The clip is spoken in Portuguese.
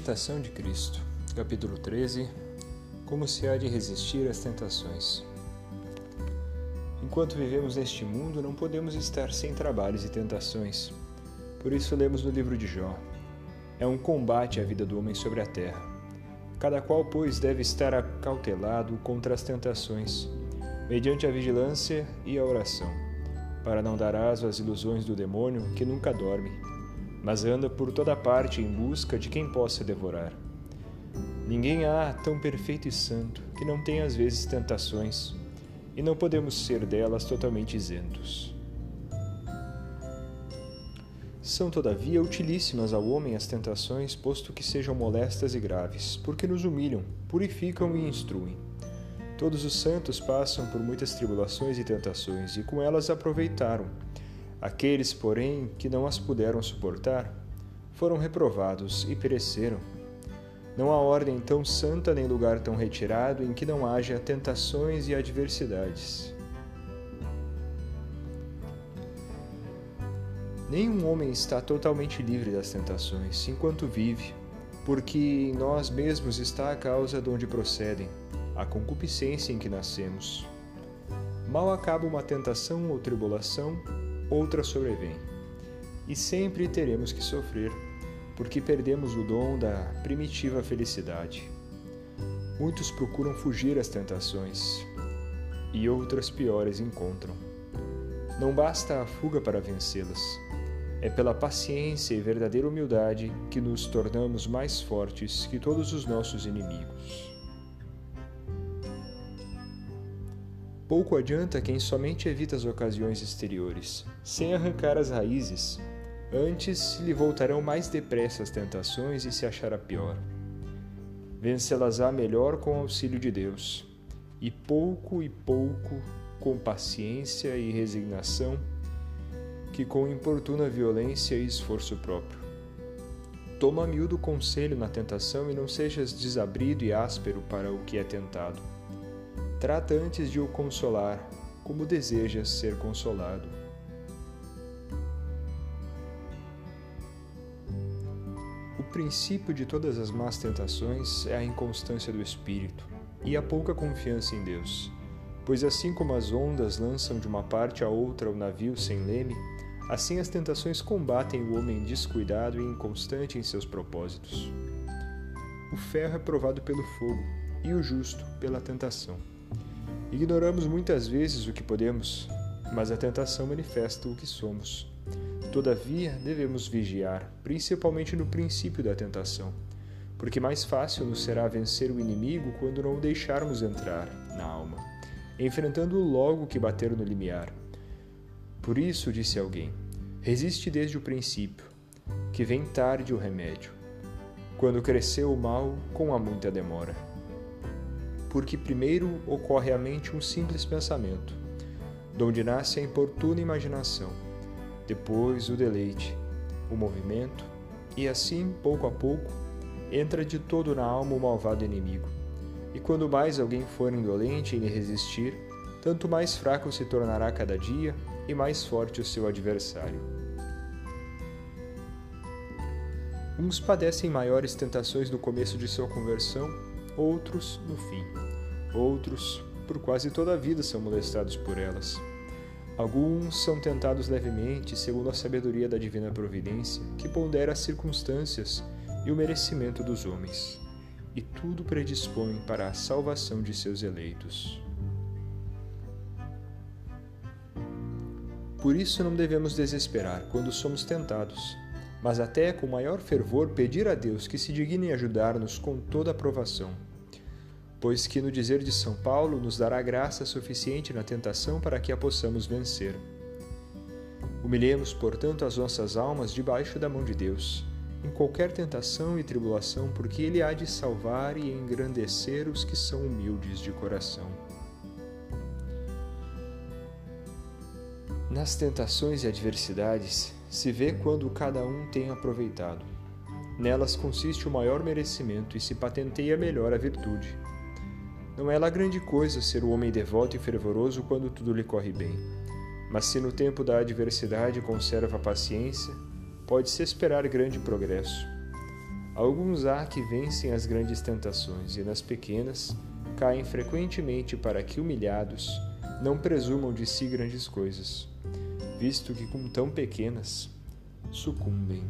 Imitação de Cristo, capítulo 13 Como se há de resistir às tentações. Enquanto vivemos neste mundo, não podemos estar sem trabalhos e tentações. Por isso, lemos no livro de Jó. É um combate a vida do homem sobre a terra. Cada qual, pois, deve estar acautelado contra as tentações, mediante a vigilância e a oração, para não dar aso às ilusões do demônio que nunca dorme mas anda por toda parte em busca de quem possa devorar. Ninguém há tão perfeito e santo que não tenha às vezes tentações, e não podemos ser delas totalmente isentos. São, todavia, utilíssimas ao homem as tentações, posto que sejam molestas e graves, porque nos humilham, purificam e instruem. Todos os santos passam por muitas tribulações e tentações, e com elas aproveitaram Aqueles, porém, que não as puderam suportar, foram reprovados e pereceram. Não há ordem tão santa nem lugar tão retirado em que não haja tentações e adversidades. Nenhum homem está totalmente livre das tentações enquanto vive, porque em nós mesmos está a causa de onde procedem, a concupiscência em que nascemos. Mal acaba uma tentação ou tribulação, outra sobrevém. E sempre teremos que sofrer, porque perdemos o dom da primitiva felicidade. Muitos procuram fugir às tentações, e outras piores encontram. Não basta a fuga para vencê-las. É pela paciência e verdadeira humildade que nos tornamos mais fortes que todos os nossos inimigos. Pouco adianta quem somente evita as ocasiões exteriores, sem arrancar as raízes. Antes lhe voltarão mais depressa as tentações e se achará pior. Vencê-las-á melhor com o auxílio de Deus, e pouco e pouco, com paciência e resignação, que com importuna violência e esforço próprio. Toma miúdo conselho na tentação e não sejas desabrido e áspero para o que é tentado Trata antes de o consolar, como desejas ser consolado. O princípio de todas as más tentações é a inconstância do espírito e a pouca confiança em Deus, pois assim como as ondas lançam de uma parte a outra o navio sem leme, assim as tentações combatem o homem descuidado e inconstante em seus propósitos. O ferro é provado pelo fogo e o justo pela tentação. Ignoramos muitas vezes o que podemos, mas a tentação manifesta o que somos. Todavia, devemos vigiar, principalmente no princípio da tentação, porque mais fácil nos será vencer o inimigo quando não o deixarmos entrar na alma, enfrentando-o logo que bater no limiar. Por isso, disse alguém, resiste desde o princípio, que vem tarde o remédio, quando cresceu o mal com a muita demora porque primeiro ocorre à mente um simples pensamento, donde nasce a importuna imaginação, depois o deleite, o movimento, e assim, pouco a pouco, entra de todo na alma o malvado inimigo. E quando mais alguém for indolente em lhe resistir, tanto mais fraco se tornará cada dia e mais forte o seu adversário. Uns padecem maiores tentações no começo de sua conversão outros no fim. Outros, por quase toda a vida, são molestados por elas. Alguns são tentados levemente, segundo a sabedoria da divina providência, que pondera as circunstâncias e o merecimento dos homens, e tudo predispõe para a salvação de seus eleitos. Por isso não devemos desesperar quando somos tentados, mas até com maior fervor pedir a Deus que se digne ajudar-nos com toda a aprovação pois que no dizer de São Paulo nos dará graça suficiente na tentação para que a possamos vencer. Humilhemos, portanto, as nossas almas debaixo da mão de Deus, em qualquer tentação e tribulação, porque Ele há de salvar e engrandecer os que são humildes de coração. Nas tentações e adversidades se vê quando cada um tem aproveitado. Nelas consiste o maior merecimento e se patenteia melhor a virtude. Não é lá grande coisa ser o homem devoto e fervoroso quando tudo lhe corre bem. Mas se no tempo da adversidade conserva a paciência, pode-se esperar grande progresso. Alguns há que vencem as grandes tentações e nas pequenas caem frequentemente para que, humilhados, não presumam de si grandes coisas, visto que, com tão pequenas, sucumbem.